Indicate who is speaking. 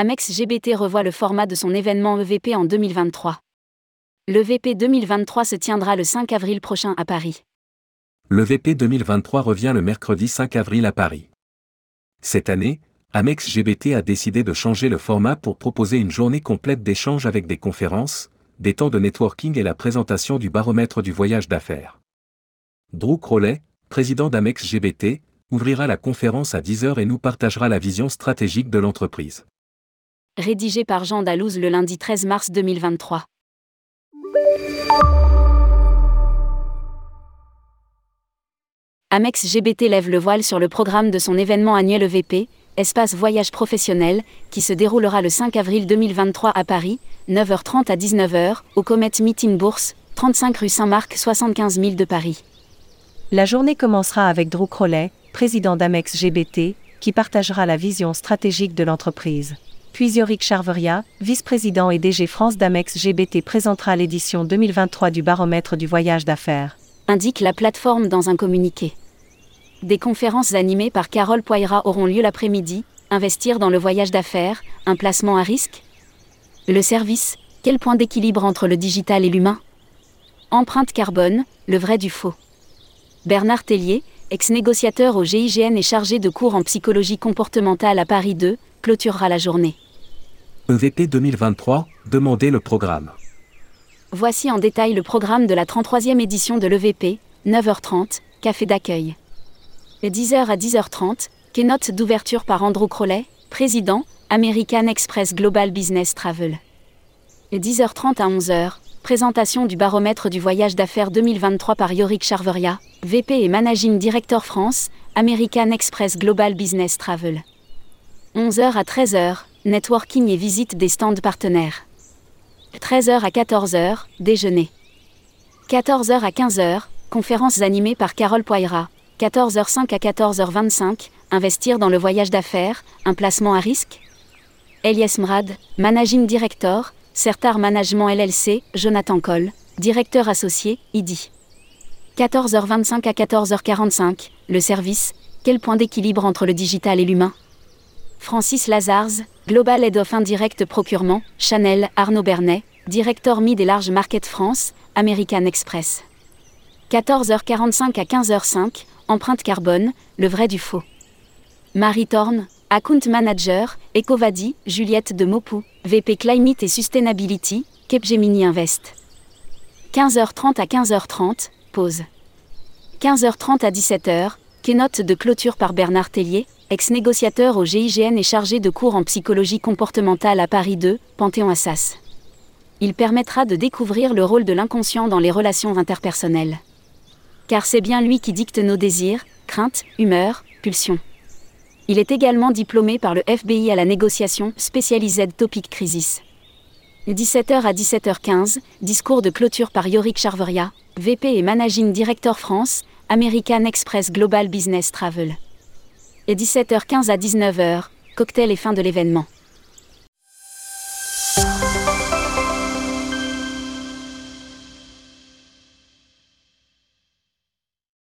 Speaker 1: Amex GBT revoit le format de son événement EVP en 2023. L'EVP 2023 se tiendra le 5 avril prochain à Paris.
Speaker 2: L'EVP 2023 revient le mercredi 5 avril à Paris. Cette année, Amex GBT a décidé de changer le format pour proposer une journée complète d'échanges avec des conférences, des temps de networking et la présentation du baromètre du voyage d'affaires. Drew Crowley, président d'Amex GBT, ouvrira la conférence à 10h et nous partagera la vision stratégique de l'entreprise.
Speaker 1: Rédigé par Jean Dalouse le lundi 13 mars 2023. Amex GBT lève le voile sur le programme de son événement annuel EVP, Espace Voyage Professionnel, qui se déroulera le 5 avril 2023 à Paris, 9h30 à 19h, au Comet Meeting Bourse, 35 rue Saint-Marc 75 000 de Paris.
Speaker 3: La journée commencera avec Drew Crowley, président d'Amex GBT, qui partagera la vision stratégique de l'entreprise. Puis Yorick Charveria, vice-président et DG France d'Amex GBT présentera l'édition 2023 du baromètre du voyage d'affaires
Speaker 1: indique la plateforme dans un communiqué. Des conférences animées par Carole Poira auront lieu l'après-midi, Investir dans le voyage d'affaires, un placement à risque Le service, quel point d'équilibre entre le digital et l'humain? Empreinte carbone, le vrai du faux. Bernard Tellier, ex-négociateur au GIGN et chargé de cours en psychologie comportementale à Paris 2, clôturera la journée.
Speaker 2: EVP 2023, demandez le programme.
Speaker 1: Voici en détail le programme de la 33e édition de l'EVP, 9h30, café d'accueil. Et 10h à 10h30, keynote d'ouverture par Andrew Crowley, président, American Express Global Business Travel. Et 10h30 à 11h, présentation du baromètre du voyage d'affaires 2023 par Yorick Charveria, VP et Managing Director France, American Express Global Business Travel. 11h à 13h, networking et visite des stands partenaires. 13h à 14h, déjeuner. 14h à 15h, conférences animées par Carole Poira. 14h05 à 14h25, investir dans le voyage d'affaires, un placement à risque Elias Mrad, Managing Director, Certar Management LLC, Jonathan Coll, Directeur associé, IDI. 14h25 à 14h45, le service, quel point d'équilibre entre le digital et l'humain? Francis Lazars, Global Head of Indirect Procurement, Chanel, Arnaud Bernet, Directeur Mid et Large Market France, American Express. 14h45 à 15h05, Empreinte carbone, le vrai du faux. Marie Thorne, Account Manager, Ecovadi, Juliette de Mopou, VP Climate et Sustainability, Capgemini Invest. 15h30 à 15h30, pause. 15h30 à 17h, keynote de clôture par Bernard Tellier, ex-négociateur au GIGN et chargé de cours en psychologie comportementale à Paris 2, Panthéon-Assas. Il permettra de découvrir le rôle de l'inconscient dans les relations interpersonnelles. Car c'est bien lui qui dicte nos désirs, craintes, humeurs, pulsions. Il est également diplômé par le FBI à la négociation Specialized Topic Crisis. 17h à 17h15, discours de clôture par Yorick Charveria, VP et Managing Director France, American Express Global Business Travel et 17h15 à 19h, cocktail et fin de l'événement.